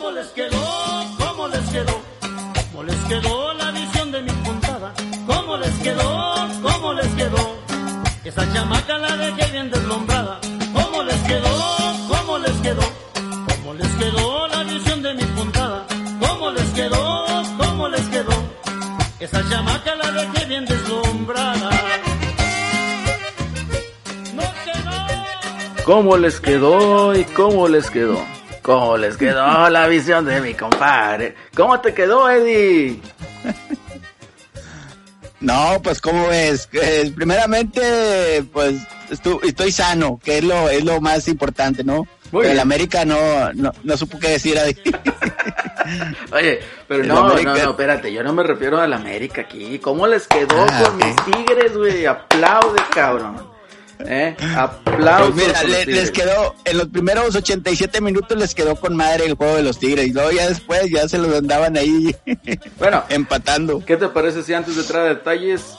¿Cómo les quedó? ¿Cómo les quedó? ¿Cómo les quedó la visión de mi puntada? ¿Cómo les quedó? ¿Cómo les quedó? Esa chamaca la dejé bien deslumbrada. ¿Cómo les quedó? ¿Cómo les quedó? ¿Cómo les quedó la visión de mi puntada? ¿Cómo les quedó? ¿Cómo les quedó? Esa chamaca la dejé bien deslumbrada. ¿Cómo les quedó y cómo les quedó? ¿Cómo les quedó la visión de mi compadre? ¿Cómo te quedó, Eddie? No, pues cómo ves, Eh, primeramente, pues estu- estoy sano, que es lo es lo más importante, ¿no? Muy el bien. América no, no no supo qué decir ahí. Oye, pero El no, América- no, no, espérate, yo no me refiero al América aquí. ¿Cómo les quedó Ah, con mis tigres, güey? Aplaude, cabrón. ¿Eh? Aplausos. Pues mira, le- les quedó, en los primeros 87 minutos les quedó con madre el juego de los Tigres. Y luego ya después ya se los andaban ahí Bueno, empatando. ¿qué te parece si antes de entrar a detalles?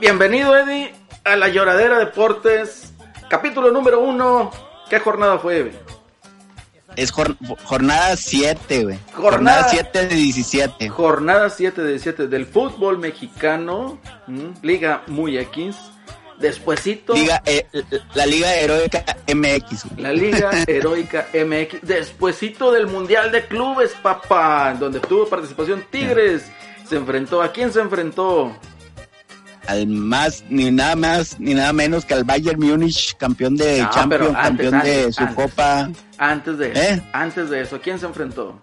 Bienvenido, Eddie, a la Lloradera Deportes, capítulo número uno. ¿Qué jornada fue, güey? Es jor- jornada 7, güey. Jornada- Jornada 7 de 17. Jornada 7 de 7 del fútbol mexicano, ¿m? Liga Muy X. Despuésito, Liga, eh, la Liga Heroica MX. la Liga Heroica MX. Despuésito del Mundial de Clubes, papá, donde tuvo participación Tigres. Se enfrentó, ¿a quién se enfrentó? Al más, ni nada más, ni nada menos que al Bayern Múnich, campeón de No, Champions, pero antes, campeón de su antes. copa. Antes de eso, ¿Eh? antes de eso, ¿a quién se enfrentó?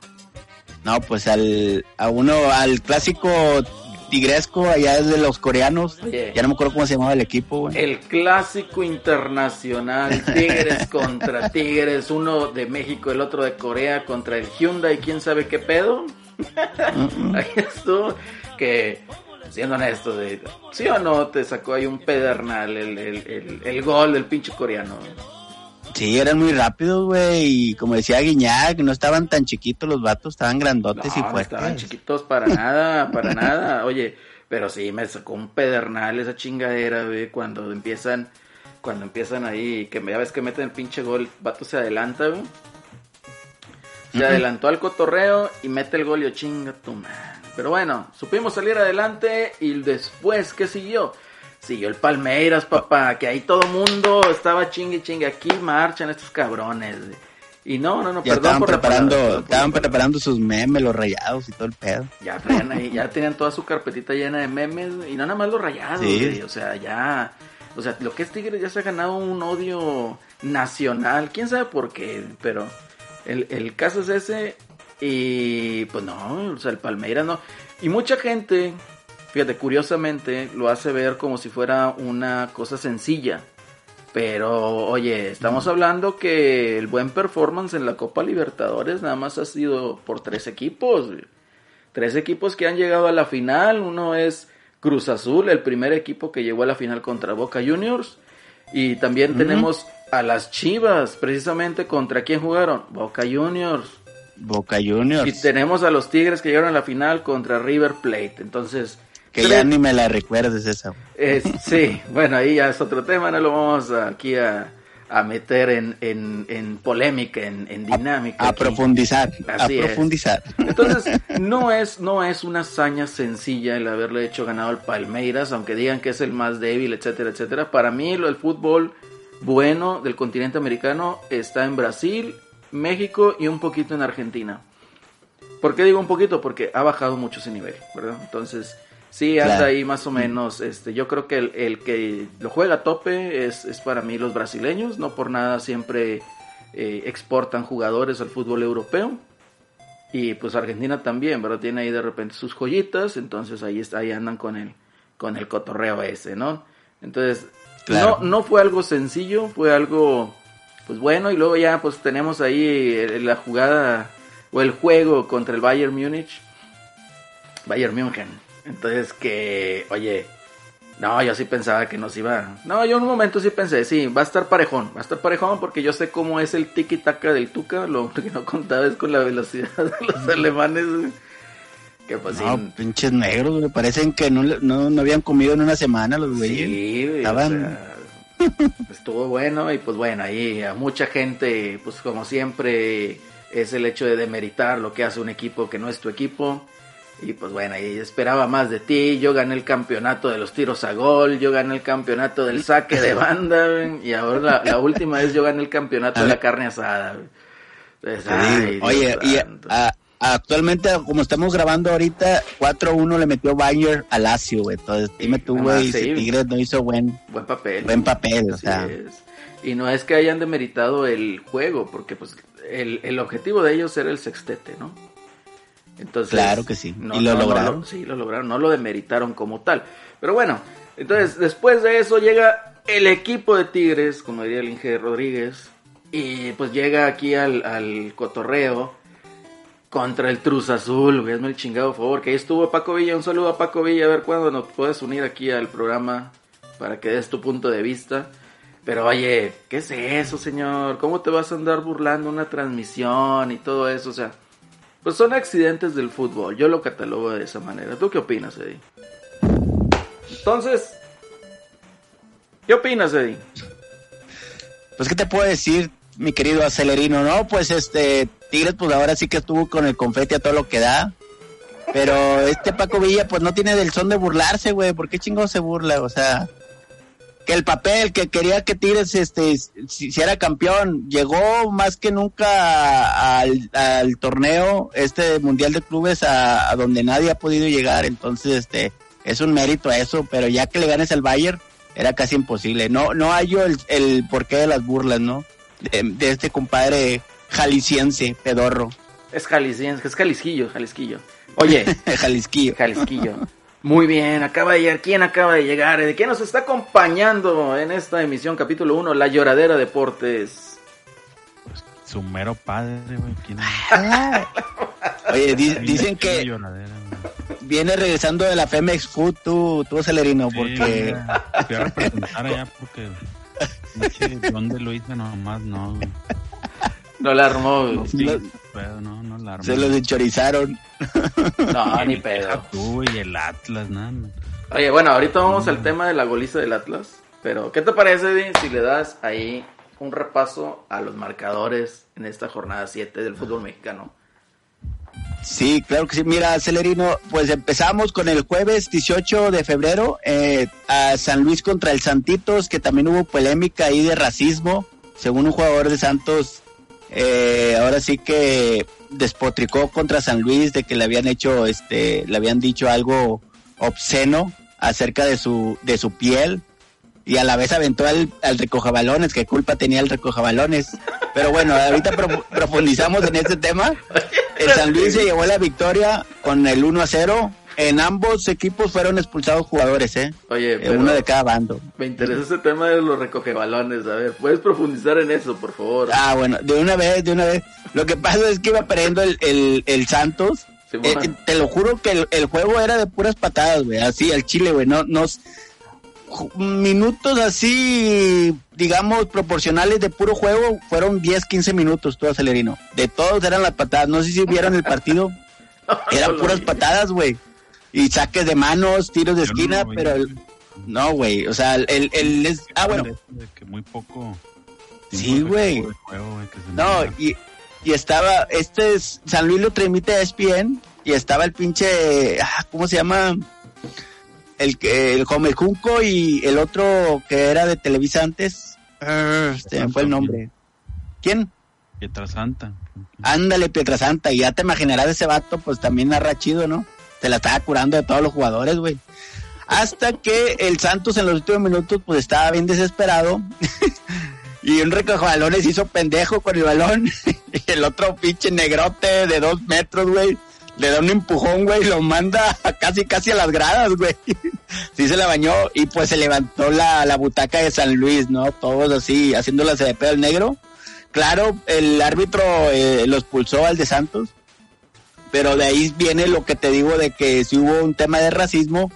No, pues al, a uno, al clásico tigresco allá de los coreanos. Oye. Ya no me acuerdo cómo se llamaba el equipo, güey. El clásico internacional, Tigres contra Tigres, uno de México, el otro de Corea contra el Hyundai, quién sabe qué pedo. Ahí estuvo, que siendo honesto, de, ¿sí o no te sacó ahí un pedernal el, el, el, el gol del pinche coreano? Sí, eran muy rápidos, güey. Y como decía Guiñac, no estaban tan chiquitos los vatos, estaban grandotes y No, fuertes. estaban chiquitos para nada, para nada. Oye, pero sí me sacó un pedernal esa chingadera, güey, cuando empiezan, cuando empiezan ahí, que ya ves que meten el pinche gol, el vato se adelanta, güey. Se adelantó al cotorreo y mete el gol y yo chinga tu madre. Pero bueno, supimos salir adelante y después, ¿qué siguió? Siguió el Palmeiras, papá, que ahí todo mundo estaba chingue chingue. Aquí marchan estos cabrones. Y no, no, no, Ya perdón estaban por la preparando, palabra, por estaban preparando sus memes, los rayados y todo el pedo. Ya traían ahí, ya tenían toda su carpetita llena de memes y no nada más los rayados, Sí. güey, o sea, ya, o sea, lo que es Tigres ya se ha ganado un odio nacional, quién sabe por qué, pero el, el caso es ese y pues no, o sea, el Palmeiras no, y mucha gente, fíjate, curiosamente lo hace ver como si fuera una cosa sencilla. Pero, oye, estamos hablando que el buen performance en la Copa Libertadores nada más ha sido por tres equipos. Tres equipos que han llegado a la final. Uno es Cruz Azul, el primer equipo que llegó a la final contra Boca Juniors. Y también tenemos a las Chivas, precisamente contra quién jugaron? Boca Juniors. Boca Juniors. Y tenemos a los Tigres que llegaron a la final contra River Plate. Entonces, Que ya ni me la recuerdes esa. es- sí, bueno, ahí ya es otro tema, no lo vamos aquí a, a meter en, en, en polémica, en, en dinámica. A profundizar, Así a es. profundizar. Entonces, no es, no es una hazaña sencilla el haberle hecho ganado al Palmeiras, aunque digan que es el más débil, etcétera, etcétera. Para mí, lo, el fútbol bueno del continente americano está en Brasil, México y un poquito en Argentina. ¿Por qué digo un poquito? Porque ha bajado mucho ese nivel, ¿verdad? Entonces, sí, Claro. ahí más o menos. Este, yo creo que el, el que lo juega a tope es, es para mí los brasileños. No por nada siempre eh, exportan jugadores al fútbol europeo. Y pues Argentina también, ¿verdad? Tiene ahí de repente sus joyitas, entonces ahí, está, ahí andan con el, con el cotorreo ese, ¿no? Entonces, Claro. no, no fue algo sencillo, fue algo, pues bueno, y luego ya pues tenemos ahí eh, la jugada o el juego contra el Bayern Múnich, Bayern München. Entonces que, oye, no, yo sí pensaba que nos iba. No, yo en un momento sí pensé, sí, va a estar parejón, va a estar parejón porque yo sé cómo es el tiki-taka del Tuca. Lo que no contaba es con la velocidad de los alemanes. Que pues. No, pinches negros, güey. Parecen que no, no, no habían comido en una semana los güeyes. Sí, o Estaban- sea, estuvo bueno y pues bueno, ahí a mucha gente, pues como siempre, es el hecho de demeritar lo que hace un equipo que no es tu equipo. Y pues bueno, y esperaba más de ti. Yo gané el campeonato de los tiros a gol, yo gané el campeonato del saque de banda, y ahora la, última vez yo gané el campeonato de la carne asada. Pues, oye, y actualmente, como estamos grabando ahorita, 4-1 le metió Bayer a Lazio, güey. Entonces, dime tú, güey, si Tigres no hizo buen, buen papel. Buen papel, o sea. Y no es que hayan demeritado el juego, porque pues el, el objetivo de ellos era el sextete, ¿no? Entonces, claro que sí. y lo lograron. sí, lo lograron. No lo demeritaron como tal. Pero bueno, entonces después de eso llega el equipo de Tigres, como diría el Inge Rodríguez, y pues llega aquí al, al cotorreo contra el Truz Azul, güey, hazme el chingado favor, que ahí estuvo Paco Villa, un saludo a Paco Villa, a ver cuándo nos puedes unir aquí al programa para que des tu punto de vista. Pero oye, ¿qué es eso, señor? ¿Cómo te vas a andar burlando una transmisión y todo eso? O sea, pues son accidentes del fútbol, yo lo catalogo de esa manera. ¿Tú qué opinas, Eddie? Entonces, ¿qué opinas, Eddie? Pues, ¿qué te puedo decir, mi querido Acelerino? No, pues este, Tigres, pues ahora sí que estuvo con el confeti a todo lo que da. Pero este Paco Villa, pues no tiene del son de burlarse, güey. ¿Por qué chingo se burla? O sea, que el papel que quería que Tigres este si, era campeón llegó más que nunca al, torneo este mundial de clubes a, donde nadie ha podido llegar. Entonces este es un mérito a eso pero ya que le ganes al Bayern era casi imposible. No no hay el, el porqué de las burlas no de, este compadre jalisciense pedorro. Es jalisciense es jalisquillo jalisquillo. Oye. Jalisquillo. Jalisquillo muy bien, acaba de llegar. ¿Quién acaba de llegar? ¿De quién nos está acompañando en esta emisión, capítulo 1, La Lloradera Deportes? Pues, su mero padre, güey. Oye, dicen que viene regresando de la Femex Food, tú, tú Celerino, porque... Fui a representar allá porque... No sé dónde lo hice nomás, no. No la armó. No, no, no la armó. Se los enchorizaron. No, ni pedo. Tú y el Atlas, ¿no? Oye, bueno, ahorita vamos al tema de la goliza del Atlas. Pero, ¿qué te parece, Eddie, si le das ahí un repaso a los marcadores en esta jornada 7 del fútbol mexicano? Sí, claro que sí. Mira, Celerino, pues empezamos con el jueves 18 de febrero eh, a San Luis contra el Santitos, que también hubo polémica ahí de racismo. Según un jugador de Santos, eh, ahora sí que despotricó contra San Luis de que le habían hecho, este, le habían dicho algo obsceno acerca de su, de su piel y a la vez aventó al, al recojabalones, que culpa tenía el recojabalones. Pero bueno, ahorita profundizamos en este tema. El San Luis se llevó la victoria con el 1 a 0 en ambos equipos fueron expulsados jugadores, ¿eh? Oye, eh, uno de cada bando. Me interesa ese tema de los recoge balones. A ver, ¿puedes profundizar en eso, por favor? Ah, bueno, de una vez, de una vez. Lo que pasa es que iba perdiendo el, el, Santos. Eh, te lo juro que el, juego era de puras patadas, güey. Así, al Chile, güey. No, nos minutos así, digamos, proporcionales de puro juego, fueron 10, 15 minutos, todo acelerino. De todos eran las patadas. No sé si vieron el partido. eran puras patadas, güey y saques de manos, tiros de esquina, pero no, güey, o sea, el, el, es, ah, bueno. Que muy poco. Sí, güey. No, y, y estaba, este es, San Luis lo transmite a ESPN y estaba el pinche, ah, ¿cómo se llama? El que, el Junco y el otro que era de Televisa antes, uh, este fue el nombre. ¿Quién? Pietrasanta. Ándale, Pietrasanta, y ya te imaginarás ese vato, pues también narra chido, ¿no? Se la estaba curando de todos los jugadores, güey. Hasta que el Santos en los últimos minutos, pues estaba bien desesperado. y un balones hizo pendejo con el balón. y el otro pinche negrote de dos metros, güey. Le da un empujón, güey, lo manda casi, casi a las gradas, güey. sí se la bañó y pues se levantó la, la butaca de San Luis, ¿no? Todos así, haciéndola de pedo al negro. Claro, el árbitro eh, los pulsó al de Santos pero de ahí viene lo que te digo de que si hubo un tema de racismo,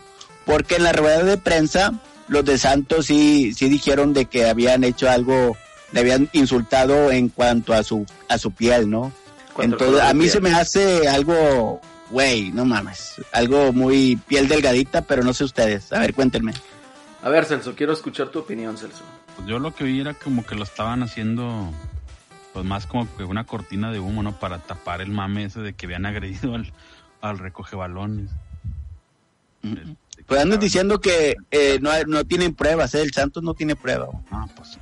porque en la rueda de prensa los de Santos sí, sí dijeron de que habían hecho algo, le habían insultado en cuanto a su, a su piel, ¿no? Entonces, a mí se me hace algo, güey, no mames, algo muy piel delgadita, pero no sé ustedes. A ver, cuéntenme. A ver, Celso, quiero escuchar tu opinión, Celso. Pues yo lo que vi era como que lo estaban haciendo pues más como que una cortina de humo, ¿no? Para tapar el mame ese de que habían agredido al, al recoge balones. Pues andan diciendo que eh, no, no tienen pruebas, ¿eh? el Santos no tiene prueba. Ah, pues.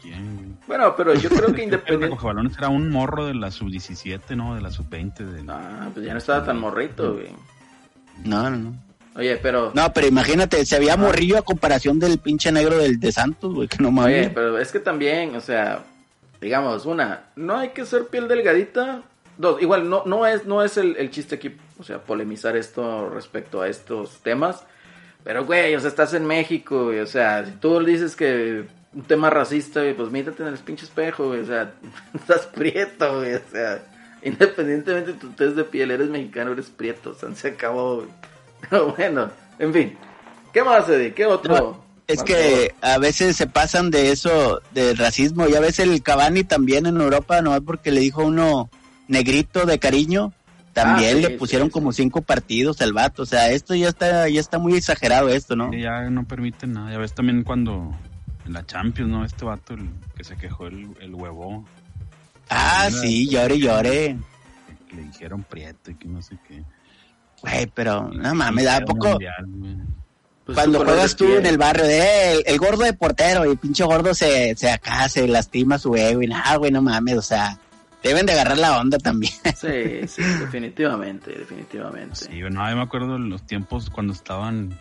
¿quién, güey? Bueno, pero yo creo que El independiente. recoge balones era un morro de la sub-17, ¿no? De la sub-20. De... Ah, pues ya no estaba tan morrito, güey. No, no, no. Oye, pero. No, pero imagínate, se había morrillo a comparación del pinche negro del de Santos, güey, que no mames. Oye, pero es que también, o sea, digamos, una, no hay que ser piel delgadita. Dos, igual, no, no es, no es el, el chiste aquí, o sea, polemizar esto respecto a estos temas. Pero, güey, o sea, estás en México, güey, o sea, si tú dices que un tema racista, güey, pues mírate en el pinche espejo, güey, o sea, estás prieto, güey, o sea, independientemente de tu test de piel, eres mexicano, eres prieto, o sea, se acabó, güey. Pero bueno, en fin. ¿Qué más, Eddie? ¿Qué otro? Es que a veces se pasan de eso, del racismo. Y a veces el Cavani también en Europa, no es porque le dijo a uno negrito de cariño, también Ah, sí, le pusieron sí. como cinco partidos al vato. O sea, esto ya está, ya está muy exagerado esto, ¿no? Ya no permite nada. Ya ves también cuando en la Champions, ¿no? Este vato el que se quejó el, el huevo, Ah, sí, llore, llore. que le dijeron prieto y que no sé qué. Güey, pero no mames, ¿a poco? mundial. Pues Cuando juegas tú en el barrio de el, el gordo de portero y el pinche gordo se, se acá se lastima su ego y nada, güey, no mames, o sea, deben de agarrar la onda también. Sí, sí, definitivamente, definitivamente. Sí, bueno, yo me acuerdo de los tiempos cuando estaban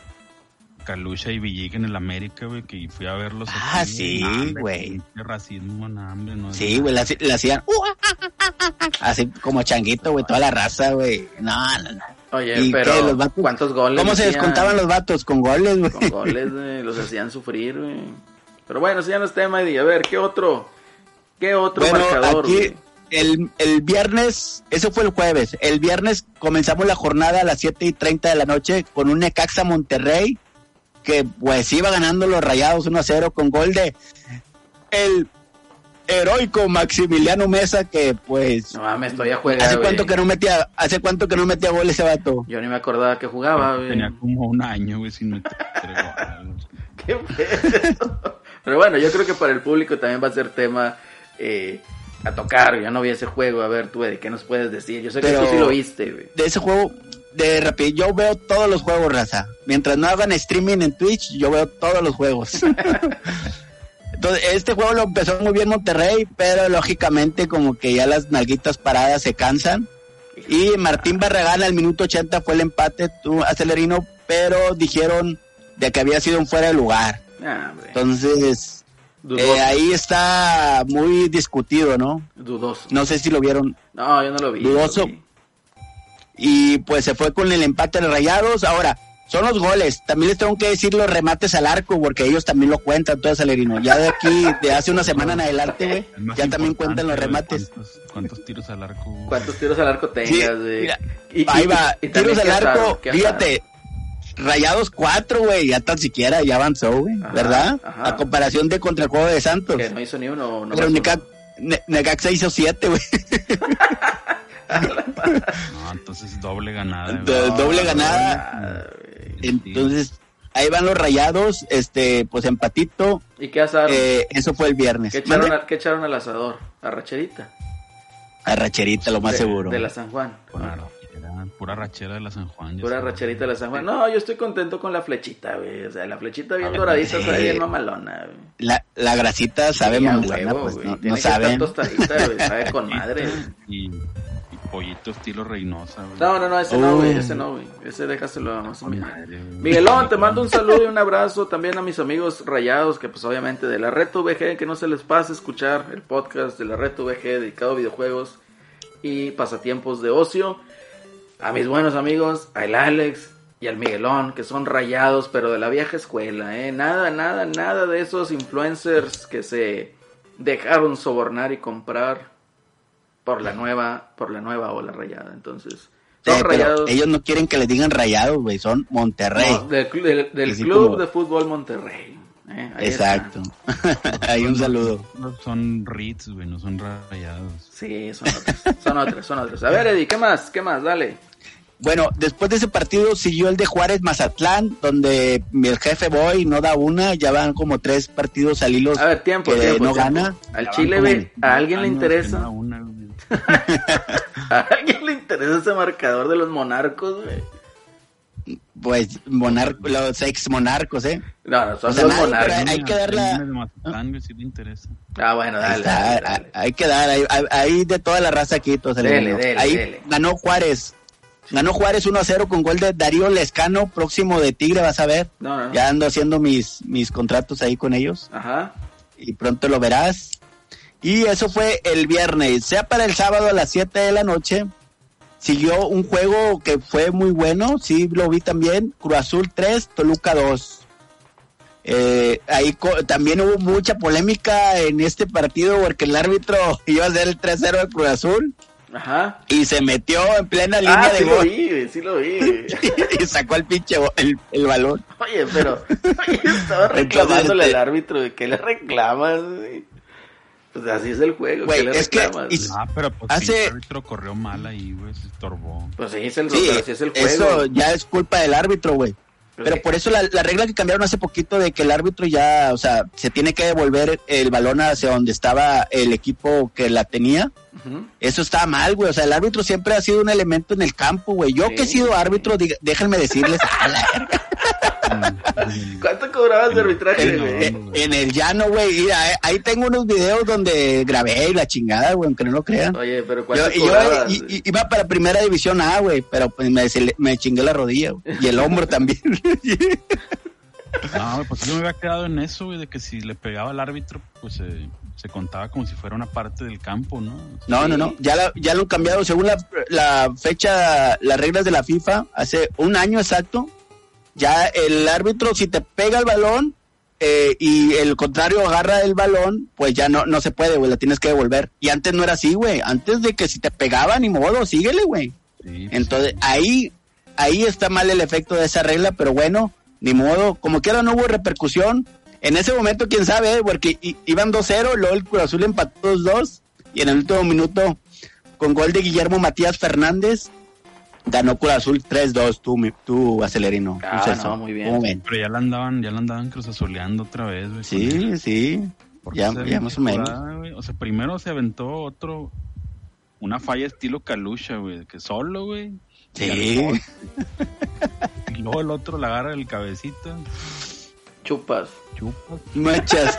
Calucha y Villic en el América, güey, que fui a verlos. Ah, aquí, sí, no, güey. pinche racismo, no, hombre, no. Sí, güey, la, la hacían uh, ah, ah, ah, ah, ah, así como changuito, güey, toda la raza, güey. No, no, no. Oye, ¿Y pero qué, los vatos? ¿cuántos goles? ¿Cómo se descontaban los vatos? Con goles, güey. Con goles, güey, los hacían sufrir, güey. Pero bueno, si ya no es tema. A ver, ¿qué otro? ¿Qué otro Bueno, marcador, aquí güey? el, el viernes, eso fue el jueves. El viernes comenzamos la jornada a las 7 y 30 de la noche con un Necaxa Monterrey que pues iba ganando los rayados 1 a 0 con gol de el heroico Maximiliano Mesa que pues No mames, todavía juega, hace cuánto que no metía hace cuánto que no metía gol ese vato. Yo ni me acordaba que jugaba, güey. Tenía como un año, güey, sin meter. ¿Qué? Pero bueno, yo creo que para el público también va a ser tema eh, a tocar. Yo no vi ese juego. A ver, tú, Eddie, ¿qué nos puedes decir? Yo sé que tú sí lo viste, güey. De ese juego de rápido, yo veo todos los juegos, raza. Mientras no hagan streaming en Twitch, yo veo todos los juegos. Entonces, este juego lo empezó muy bien Monterrey, pero lógicamente como que ya las nalguitas paradas se cansan. Y Martín Barragán al minuto 80 fue el empate, tú, acelerino, pero dijeron de que había sido un fuera de lugar. Ah. Entonces, eh, ahí está muy discutido, ¿no? Dudoso. No sé si lo vieron. No, yo no lo vi. Dudoso. no lo vi. y pues se fue con el empate de Rayados. Ahora, son los goles. También les tengo que decir los remates al arco, porque ellos también lo cuentan, todo Salerino. Ya de aquí, de hace una semana en adelante, güey, ya también cuentan los remates. ¿Cuántos, cuántos tiros al arco? güey? ¿Cuántos tiros al arco tengas, Sí, güey? mira, Y- Ahí y- va, y tiros al arco, fíjate. Rayados 4, güey, ya tan siquiera, ya avanzó, güey, ¿verdad? ajá. A comparación de contra el juego de Santos. Que no hizo ni uno. No Pero. Necax- Necaxa hizo 7, güey. No, entonces doble ganada. Do- doble ganada. nada, güey. Entonces, ahí van los Rayados, este, pues empatito. ¿Y qué asaron? Eh, eso fue el viernes. ¿Qué, echaron a- qué echaron al asador? ¿A racherita? A Racherita, lo más de, seguro. De la San Juan. Pura rachera, pura rachera de la San Juan. Pura sabes. racherita de la San Juan. No, yo estoy contento con la flechita, güey. O sea, la flechita bien ver, doradita, sí. está bien mamalona, güey. La, la grasita sabe Sí, mamalona, huevo, pues güey. no, Tiene no que estar saben. tostadita, güey. Sabe con madre. güey. Y pollito estilo Reynosa, güey. No, no, no, ese no, güey. Ese no, güey. Ese déjaselo a más. Miguelón, te mando un saludo y un abrazo también a mis amigos rayados, que pues obviamente de la Red VG, que no se les pase escuchar el podcast de la Red VG dedicado a videojuegos y pasatiempos de ocio. A mis buenos amigos, al Alex y al Miguelón, que son rayados, pero de la vieja escuela, ¿eh? Nada, nada, nada de esos influencers que se dejaron sobornar y comprar por la nueva, por la nueva ola rayada. Entonces, son Eh, pero rayados. ellos no quieren que les digan rayados, güey, son Monterrey. No, del, Club como- de Fútbol Monterrey. Eh. Exacto. Ahí un saludo. Son Ritz, güey, no son rayados. Sí, son otros, son otros, son otros. A ver, Eddie, ¿qué más? ¿Qué más? Dale. Bueno, después de ese partido siguió el de Juárez Mazatlán, donde el jefe Boy no da una, ya van como tres partidos al hilo A ver, tiempo, que tiempo, no tiempo. gana. Al Ya Chile, ¿a alguien le interesa? no da una, güey. ¿A alguien le interesa ese marcador de los monarcos, güey? Pues monar los ex monarcos, ¿eh? No, no, son O sea, los nadie, monarcos. pero hay que le interesa. Ah, bueno, dale, está, dale, dale. hay- hay que dar, hay, hay- hay de toda la raza aquí, dele, Ahí dele. ganó Juárez. Ganó Juárez 1 a 0 con gol de Darío Lescano, próximo de Tigre, vas a ver. No, no, no. Ya ando haciendo mis, mis contratos ahí con ellos Ajá. y pronto lo verás. Y eso fue el viernes. Sea para el sábado a las 7 de la noche. Siguió un juego que fue muy bueno, sí lo vi también. Cruz Azul 3, Toluca 2. Eh, ahí co- también hubo mucha polémica en este partido porque el árbitro iba a hacer el 3-0 de Cruz Azul Ajá. y se metió en plena línea Ah, de sí lo gol vi, sí lo vi. y sacó el pinche el, el balón. Oye, pero oye, estaba reclamándole Entonces, al árbitro de que le reclamas, güey. Pues así es el juego, Güey, ¿qué le es que- y-? Ah, pero pues Hace- el árbitro corrió mal ahí, güey, se estorbó. Pues sí, es el, Sí, así es el juego. eso ya es culpa del árbitro, güey. Pues Pero sí. por eso la, la regla que cambiaron hace poquito de que el árbitro ya, o sea, se tiene que devolver el balón hacia donde estaba el equipo que la tenía. Ujú. Eso está mal, güey. O sea, el árbitro siempre ha sido un elemento en el campo, güey. Yo Sí. que he sido árbitro, diga- déjenme decirles, a la verga, ¿Cuánto cobrabas de arbitraje, güey? no. en el llano, güey. Mira, eh, ahí tengo unos videos donde grabé y la chingada, güey, aunque no lo crean. Oye, pero Yo, ¿cuánto y yo cobrabas? i- iba para primera división A, güey, pero pues me, me chingué la rodilla y el hombro también. No, pues yo me había quedado en eso, güey, de que si le pegaba al árbitro, pues eh, se contaba como si fuera una parte del campo, ¿no? No, no, no, ya, la- ya lo han cambiado según la, la fecha, las reglas de la FIFA, hace un año exacto, ya el árbitro si te pega el balón eh, y el contrario agarra el balón, pues ya no, no se puede, güey, la tienes que devolver. Y antes no era así, güey, antes de que si te pegaba, ni modo, síguele, güey. Sí, pues, Entonces ahí, ahí está mal el efecto de esa regla, pero bueno, ni modo, como quiera no hubo repercusión. En ese momento, quién sabe, porque iban 2-0, luego el Cruz Azul empató 2-2 y en el último minuto, con gol de Guillermo Matías Fernández, ganó Cruz Azul 3-2, tú, tú acelerino. Ah, Celso. no, muy bien. Pero ya la andaban, ya la andaban cruzazoleando otra vez, güey. Sí, sí, ya, ya más o menos. O sea, primero se aventó otro, una falla estilo Calusha, güey, que solo, güey. Sí, Y luego el otro la agarra el cabecita, Chupas. chupa. muchas.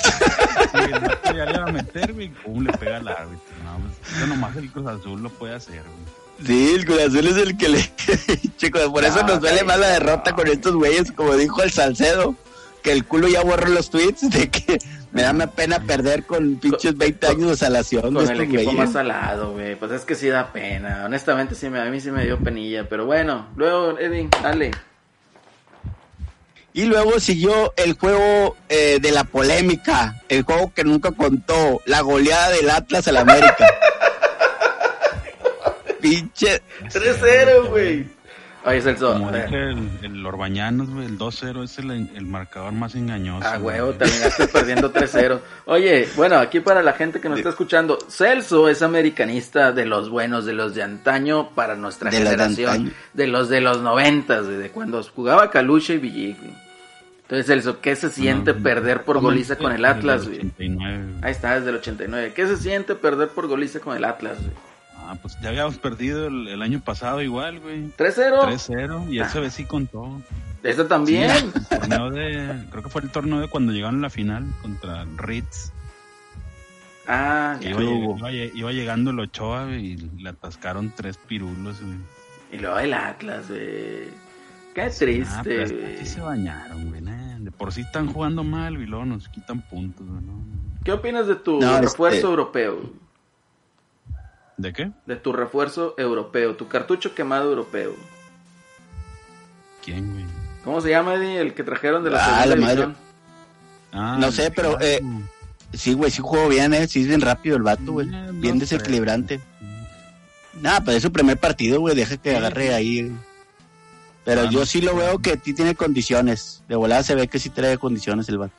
Y el ya le va a meter, güey, y pum, le pega al árbitro. No, pues, eso nomás el Cruz Azul lo puede hacer, güey. Sí, el Cruz Azul es el que le... Chicos, por eso No, nos duele más la derrota con estos güeyes, como dijo el Salcedo, que el culo ya borró los tweets de que me da pena perder con pinches 20 años de salación Con el equipo güeyes. más salado, güey. Pues es que sí da pena. Honestamente, sí me, a mí sí me dio penilla. Pero bueno, luego, Eddie, dale. Y luego siguió el juego eh, de la polémica, el juego que nunca contó, la goleada del Atlas al América. Pinche... 3-0, güey. Oye, Celso. Como a ver. dije, el, el Orbañanos, güey, el 2-0 es el, el marcador más engañoso. Ah, huevo, terminaste perdiendo 3-0. Oye, bueno, aquí para la gente que nos está escuchando, Celso es americanista de los buenos, de los de antaño para nuestra De los de generación, de los de los noventas, de cuando jugaba Calucha y Villig. güey. Entonces, Celso, ¿qué se siente No, perder por goliza con el Atlas, güey? 89, güey. Ahí está, desde el 89. ¿Qué se siente perder por goliza con el Atlas, güey? Ah, pues ya habíamos perdido el, el año pasado igual, güey. 3-0. 3-0 y esa vez sí contó. Esto también. El torneo de, creo que fue el torneo de cuando llegaron a la final contra Ritz. Ah, ya. iba, iba iba llegando el Ochoa y le atascaron tres pirulos, güey. Y luego el Atlas, güey. Qué Ah, triste, güey. sí se bañaron, güey. nah, De por sí están jugando mal y luego nos quitan puntos, güey. ¿no? ¿Qué opinas de tu No, refuerzo este- europeo? ¿De qué? De tu refuerzo europeo, tu cartucho quemado europeo. ¿Quién, güey? ¿Cómo se llama, Eddie? El que trajeron de la Ah, segunda la madre. Ah, No sé, pero, eh, Sí, güey, sí jugó bien, ¿eh? Sí es bien rápido el vato, güey. Eh, Bien desequilibrante. Nada, pues es su primer partido, güey. Deja que agarre ahí. Pero Ah, yo no, sí lo veo que sí tiene condiciones. De volada se ve que sí trae condiciones el vato.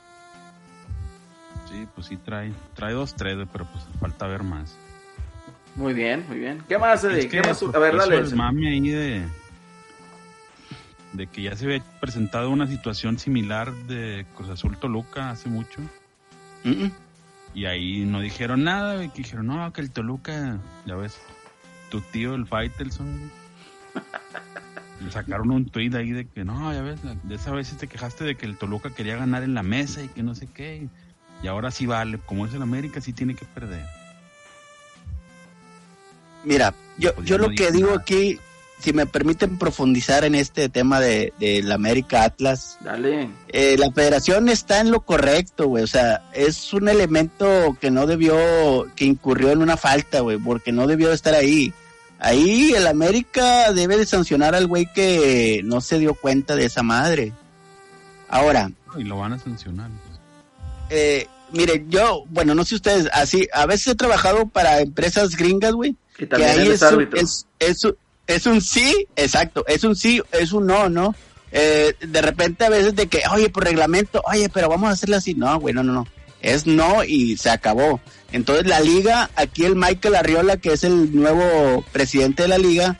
Sí, pues sí trae, trae dos, tres, güey, pero pues falta ver más. Muy bien, muy bien. ¿Qué más, Eddie? ¿Qué más? pues, A ver, dale. el mame ahí de, de que ya se había presentado una situación similar de Cruz Azul Toluca hace mucho. Mm, mm. Y ahí no dijeron nada, que dijeron, no, que el Toluca, ya ves, tu tío, el Faitelson, le sacaron un tweet ahí de que, no, ya ves, de esa vez te quejaste de que el Toluca quería ganar en la mesa y que no sé qué, y ahora sí vale, como es el América, sí tiene que perder. Mira, yo, Pues yo no lo que digo nada. aquí, si me permiten profundizar en este tema de, de la América Atlas, Dale. eh, la federación está en lo correcto, güey. O sea, es un elemento que no debió, que incurrió en una falta, güey, porque no debió de estar ahí. Ahí el América debe de sancionar al güey que no se dio cuenta de esa madre. Ahora, Y lo van a sancionar. pues. eh, mire, yo, bueno, no sé ustedes, así, a veces he trabajado para empresas gringas, güey, que también ahí es, es un- árbitro. es, es un- es un sí, exacto, es un sí, es un no, ¿no? Eh, de repente a veces de que, oye, por reglamento, oye, pero vamos a hacerlo así. No, güey, no, no, no. Es no y se acabó. Entonces la liga, aquí el Michael Arriola, que es el nuevo presidente de la liga,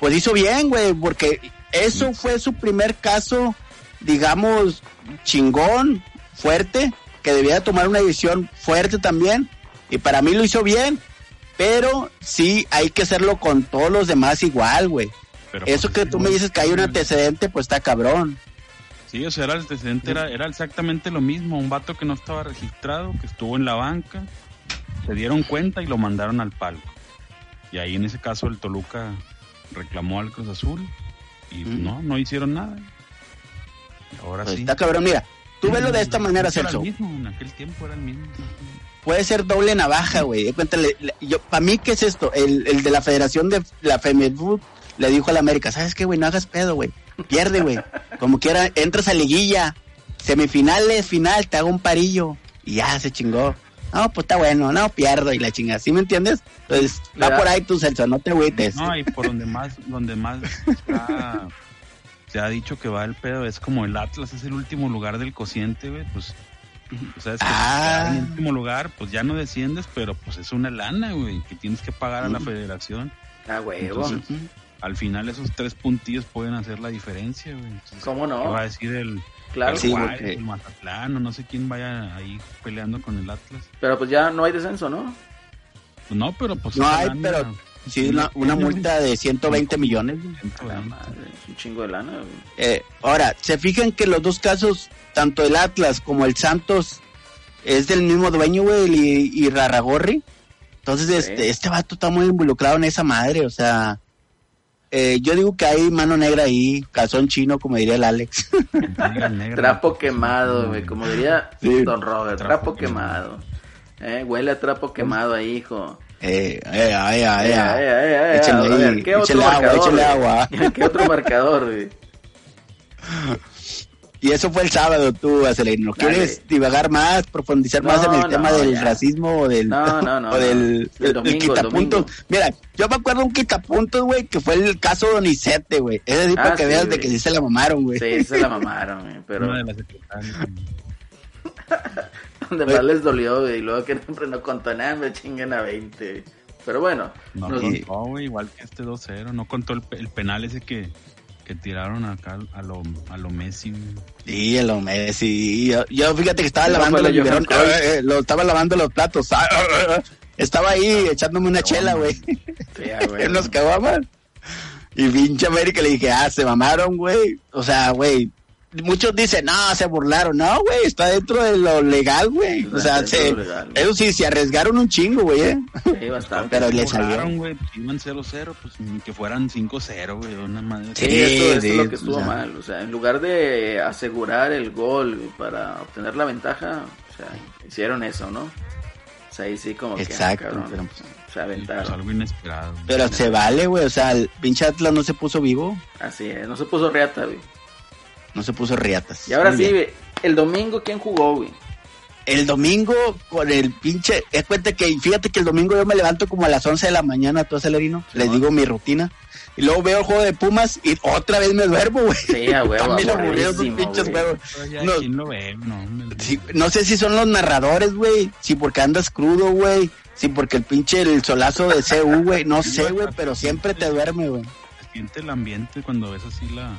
pues hizo bien, güey, porque eso fue su primer caso, digamos, chingón, fuerte, que debía tomar una decisión fuerte también. Y para mí lo hizo bien, pero sí hay que hacerlo con todos los demás igual, güey. Pero, Eso pues, que tú me dices que hay un antecedente, pues está cabrón. Sí, o sea, era el antecedente, era, era exactamente lo mismo. Un vato que no estaba registrado, que estuvo en la banca, se dieron cuenta y lo mandaron al palco. Y ahí en ese caso el Toluca reclamó al Cruz Azul y Mm. no, no hicieron nada. Ahora Pues sí. está cabrón. Mira, tú velo de esta manera, Era el Celso. mismo, en aquel tiempo era el mismo. Puede ser doble navaja, güey. Cuéntale, le- yo, para mí, ¿qué es esto? El, el de la Federación de la FEMEFUT le dijo a la América, ¿sabes qué, güey? No hagas pedo, güey. Pierde, güey. Como quiera, entras a liguilla. Semifinales, final, te hago un parillo. Y ya, se chingó. No, pues está bueno, no pierdo y la chinga. ¿Sí me entiendes? Entonces, va por ahí tu Celso, no te agüites. No, y por donde más, donde más está- se ha dicho que va el pedo, es como el Atlas es el último lugar del cociente, güey, pues, o sea, es que Ah. en el último lugar, pues ya no desciendes, pero pues es una lana, güey, que tienes que pagar a la Mm. federación. Ah, huevo. Entonces. Al final esos tres puntillos pueden hacer la diferencia, güey. Entonces, ¿Cómo ¿qué no? va a decir el, Claro. el Sí, Juárez, porque- el Mazatlán, o no sé quién vaya ahí peleando con el Atlas? Pero pues ya no hay descenso, ¿no? Pues no, pero pues... No hay, lana- pero Sí, una, una multa de 120 millones. güey. A la madre, es un chingo de lana. Eh, ahora, se fijan que los dos casos, tanto el Atlas como el Santos, es del mismo dueño, güey, y, y Rarragorri. Entonces, Sí. este, este vato está muy involucrado en esa madre, o sea, eh, yo digo que hay mano negra ahí, calzón chino, como diría el Alex. Negra. Trapo quemado, güey, como diría Sí. Don Robert, trapo, Trapo quemado. Eh, huele a trapo quemado ahí, hijo. Eh, eh, eh, eh, eh, eh, échenle ahí, ¿qué otro échenle agua, échenle agua. ¿Qué otro marcador, güey? Y eso fue el sábado, tú, Acelino. Dale. ¿Quieres divagar más, profundizar más No, en el tema no, del ya. racismo o del, No, no, no, o del, no. El domingo, el quitapuntos? Mira, yo me acuerdo un quitapuntos, güey, que fue el caso Donizete, güey. Es decir, Ah, para que sí, veas de que sí se la mamaron, güey. Sí, se la mamaron, güey, pero donde más les dolió, güey, y luego que siempre no contó nada, me chinguen a 20. güey. Pero bueno, No nos- contó, güey, igual que este 2-0. No contó el, el penal ese que, que tiraron acá a lo, a lo Messi. Sí, el Messi. Yo, yo fíjate que estaba No lavando los eh, eh, lo estaba lavando los platos. ah, ah, ah, Estaba ahí echándome una chela, güey. sí, güey. en los caguamas. Y pinche América le dije, ah, se mamaron, güey. O sea, güey. Muchos dicen, no, se burlaron. No, güey, está dentro de lo legal, güey. O sea, Dentro de se, lo legal, güey. eso sí, se arriesgaron un chingo, güey, ¿eh? Sí, bastante. Pero le Borraron, salió. güey, pues iban 0-0, pues ni que fueran 5-0, güey, una madre. Sí, Sí, esto, esto sí, es lo que o estuvo sea. mal. O sea, en lugar de asegurar el gol para obtener la ventaja, o sea, hicieron eso, ¿no? O sea, ahí sí como que, ah, Exacto, pero- se Sí, pues, aventaron. algo inesperado. Pero se vale, güey. O sea, el pinche Atlas no se puso vivo. Así es, no se puso reata, güey. No se puso riatas. Y ahora Muy sí, bien. güey, el domingo, ¿quién jugó, güey? El domingo con el pinche... Es cuenta que, fíjate que el domingo yo me levanto como a las 11 de la mañana, tú acelerino. Sí, les ¿no? digo mi rutina. Y luego veo el juego de Pumas y otra vez me duermo, güey. Sí, a huevo, También aburridos esos aburridísimo, pinches güey. ya, No. ¿Quién lo ve? No, hombre. Sí, no sé si son los narradores, güey. Si porque andas crudo, güey. Si porque el pinche el solazo de CU, güey. No sé, güey, pero siempre te duerme, güey. Siente el ambiente cuando ves así la,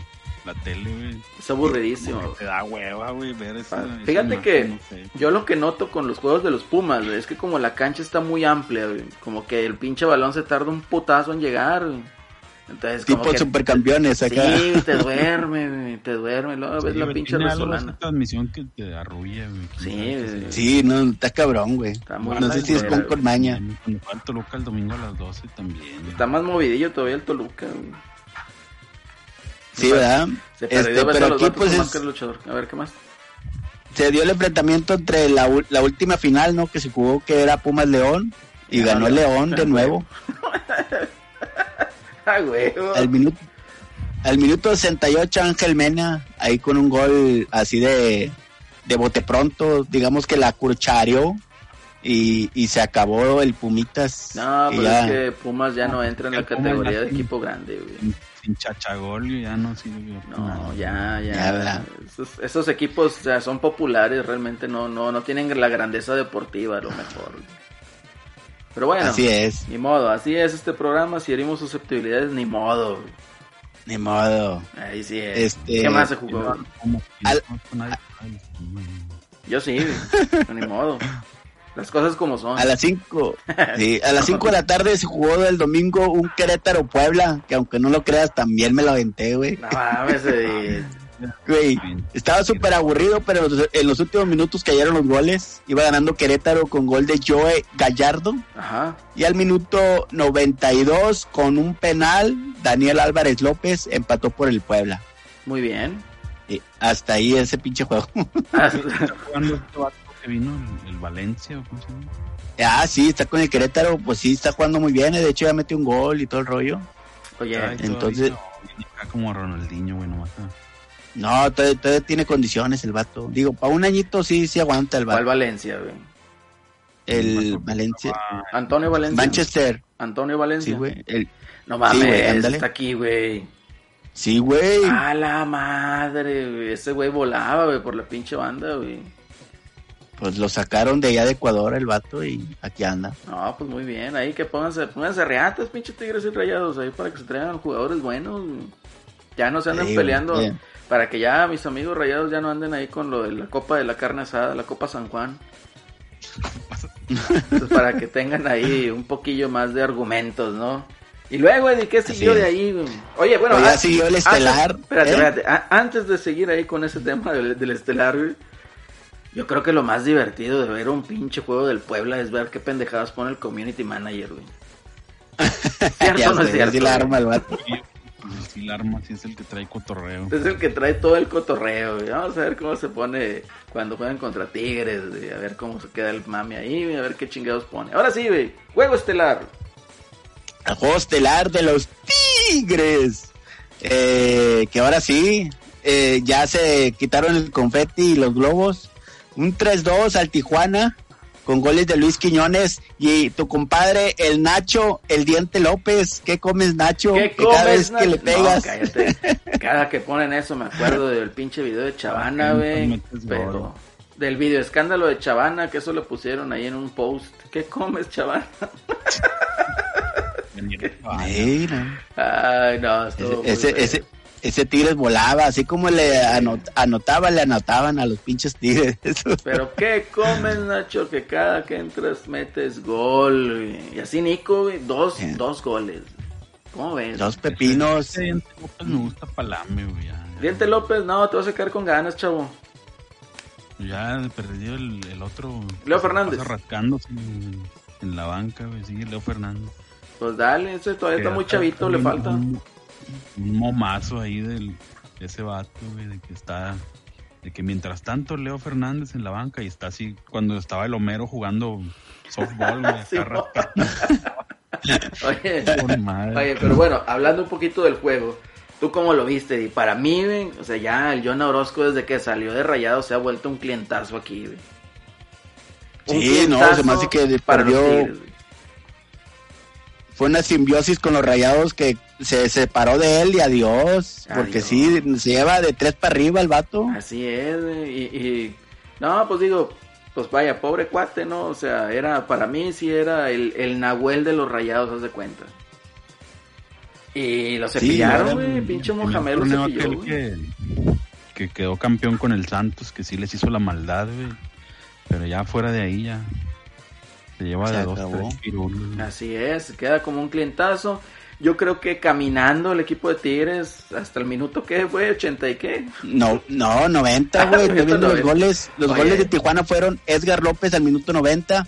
la tele, güey. Es aburridísimo. Te da hueva, güey, ver esa, Ah, Fíjate que no sé. yo lo que noto con los juegos de los Pumas, güey, es que como la cancha está muy amplia, güey, como que el pinche balón se tarda un putazo en llegar, güey. Entonces, como Tipo que... supercampeones acá. Sí, te duerme, güey, te duerme, luego ves Sí, la güey, pinche resolana. transmisión que te arrulla, güey. Sí, ¿Quién sabe qué güey. Sí, no, está cabrón, güey. Está muy No sé si es con maña. Cuando Toluca el domingo a las 12 también. Está más movidillo todavía el Toluca, güey. Sí, ¿verdad? Se perdió Este, pero los aquí pues es- de luchador. A ver, ¿qué más? se dio el enfrentamiento entre la, última final, ¿no? Que se jugó que era Pumas León y Ah, ganó el León de ah, nuevo. Ah. Al minuto al minuto 68 Ángel Mena ahí con un gol así de de bote pronto, digamos que la curchareó y, y se acabó el Pumitas. No, pero ya- es que Pumas ya no entra en la El Pumas categoría de equipo grande, güey. Sin, chachagol ya no sirve. para No, nada. ya, ya. Esos, esos equipos ya son populares, realmente no, no, no tienen la grandeza deportiva, a lo mejor. Pero bueno, Así es, ni modo, así es este programa. Si herimos susceptibilidades, ni modo. ni modo. Ahí sí es. Este- ¿Qué más se jugó? Al-. Yo sí, ni modo. Las cosas como son. A las 5, sí, a las 5 de la tarde se jugó el domingo un Querétaro Puebla, que aunque no lo creas también me lo aventé, güey. No mames, eh, Güey, estaba súper aburrido, pero en los últimos minutos cayeron los goles. Iba ganando Querétaro con gol de Joe Gallardo. Ajá. Y al minuto 92, con un penal, Daniel Álvarez López empató por el Puebla. Muy bien. Y hasta ahí ese pinche juego. Ah, ¿Está jugando este vato que vino, el, el Valencia o cómo se llama? ah, sí, está con el Querétaro, pues sí, está jugando muy bien. De hecho, ya metió un gol y todo el rollo. Oye, Ay, entonces- acá como Ronaldinho, güey, nomás. ah. No, todavía, todavía tiene condiciones el vato. Digo, para un añito sí, sí aguanta el ¿cuál vato. Valencia, güey? El Valencia. Ah, Antonio Valencia. Manchester. Antonio Valencia. Sí, güey. El- No mames, Sí, güey, ándale. está aquí, güey. Sí, güey. A la madre, güey. Ese güey volaba, güey, por la pinche banda, güey. Pues lo sacaron de allá de Ecuador el vato y aquí anda. No, pues muy bien. Ahí que pónganse, pónganse reatas, pinche tigres y rayados, ahí para que se traigan jugadores buenos. Ya no se Sí, güey, peleando. bien. Para que ya mis amigos rayados ya no anden ahí con lo de la copa de la carne asada, la copa San Juan. Entonces, para que tengan ahí un poquillo más de argumentos, ¿no? Y luego, Eddie, ¿qué siguió de ahí? güey? Oye, bueno, Pues ya ah, siguió el antes- estelar, espérate, ¿eh? espérate. antes de seguir ahí con ese tema del, del estelar, güey, yo creo que lo más divertido de ver un pinche juego del Puebla es ver qué pendejadas pone el community manager, güey. ¿Cierto no es cierto, la güey? arma el vato. el arma sí es el que trae cotorreo. Es el que trae todo el cotorreo, güey. Vamos a ver cómo se pone cuando juegan contra Tigres, güey. A ver cómo se queda el mami ahí, güey. A ver qué chingados pone. Ahora sí, güey. Juego estelar. El juego estelar de los Tigres. Eh, que ahora sí, eh, ya se quitaron el confeti y los globos. Un 3-2 al Tijuana con goles de Luis Quiñones y tu compadre, el Nacho, el Diente López. ¿Qué comes, Nacho? ¿Qué Que cada comes, vez que le pegas. No. Cada que ponen eso me acuerdo del pinche video de Chavana, Ah, güey. Pero del video escándalo de Chavana, que eso lo pusieron ahí en un post. ¿Qué comes, Chavana? Mira. Ay, no, Ese, feo. ese, ese Tigres volaba, así como le anot- anotaba, le anotaban a los pinches Tigres. Pero ¿qué comes, Nacho? Que cada que entras metes gol, güey. Y así Nico, güey, dos, Bien. dos goles. ¿Cómo ves? Dos pepinos. Ese Diente López me gusta Palame, güey. Diente López, no, te vas a quedar con ganas, chavo. Ya perdió el, el otro. Leo Fernández. rascándose en, en la banca, güey. Sí, Leo Fernández. Pues dale, ese todavía está muy chavito, le falta. Un, un momazo ahí del, de ese vato, güey, de que está. De que mientras tanto Leo Fernández en la banca y está así cuando estaba el Homero jugando softball, güey. Sí, Oye, oye, pero bueno, hablando un poquito del juego, ¿tú cómo lo viste? Y para mí, güey, o sea, ya el John Orozco desde que salió de Rayado se ha vuelto un clientazo aquí, güey. Un Sí, no, se me hace que para los perdió-. Fue una simbiosis con los rayados que se separó de él y adiós. Porque Adiós. sí, se lleva de tres para arriba el vato. Así es, güey, y, y- no, pues digo, pues vaya, pobre cuate, ¿no? O sea, era, para mí sí era el, el Nahuel de los rayados, haz de cuenta. Y lo cepillaron, güey. Pinche Mohamed lo cepilló, que, que quedó campeón con el Santos, que sí les hizo la maldad, güey. Pero ya fuera de ahí ya se lleva Se de dos, tres güey. Así es, queda como un clientazo. Yo creo que caminando el equipo de Tigres hasta el minuto que fue, 80 y qué. No, no, 90, güey. Ah, los 90. goles. Los Oye. goles de Tijuana fueron Edgar López al minuto 90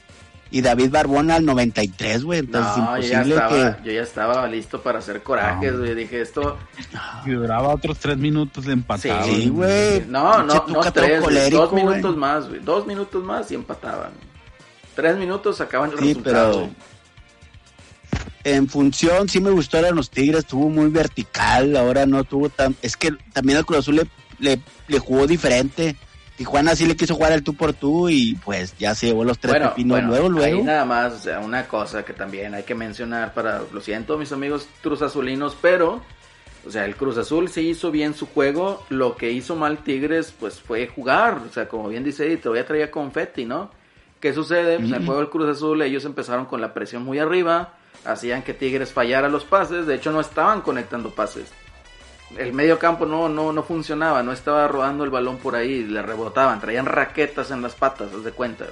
y David Barbona al 93, güey. Entonces No, yo ya, imposible estaba, que... yo ya estaba listo para hacer corajes, No. güey. Dije esto. Y duraba otros tres minutos de empatado. Sí, güey. No, no, no, todo tres, colérico, dos minutos más, güey. Dos minutos más y empataban. Tres minutos sacaban el Sí, resultado. pero en función sí me gustaron los Tigres, estuvo muy vertical, ahora no tuvo tan... Es que también al Cruz Azul le, le, le jugó diferente. Tijuana sí le quiso jugar al tú por tú y pues ya se llevó los tres Bueno, pepinos bueno, luego, luego. ahí nada más, o sea, una cosa que también hay que mencionar para, lo siento mis amigos Cruz Azulinos, pero, o sea, el Cruz Azul sí hizo bien su juego, lo que hizo mal Tigres, pues fue jugar, o sea, como bien dice Eddie, todavía traía confeti, ¿no? ¿Qué sucede? Pues en el juego del Cruz Azul ellos empezaron con la presión muy arriba, hacían que Tigres fallara los pases, de hecho no estaban conectando pases. El medio campo no, no, no funcionaba, no estaba rodando el balón por ahí, le rebotaban, traían raquetas en las patas, haz de cuenta.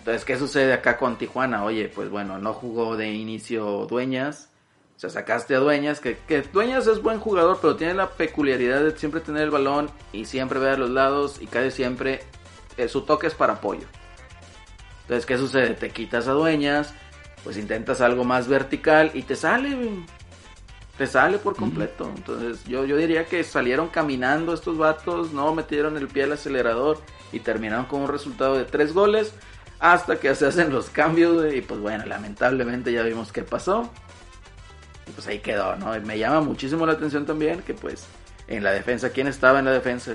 Entonces, ¿qué sucede acá con Tijuana? Oye, pues bueno, no jugó de inicio Dueñas, o sea, sacaste a Dueñas, que, que Dueñas es buen jugador, pero tiene la peculiaridad de siempre tener el balón y siempre ver a los lados y casi siempre eh, su toque es para apoyo. Entonces, ¿qué sucede? Te quitas a Dueñas, pues intentas algo más vertical y te sale, te sale por completo. Entonces, yo, yo diría que salieron caminando estos vatos, no metieron el pie al acelerador y terminaron con un resultado de tres goles hasta que se hacen los cambios, y pues bueno, lamentablemente ya vimos qué pasó. Y pues ahí quedó, ¿no? Y me llama muchísimo la atención también que pues en la defensa, ¿quién estaba en la defensa?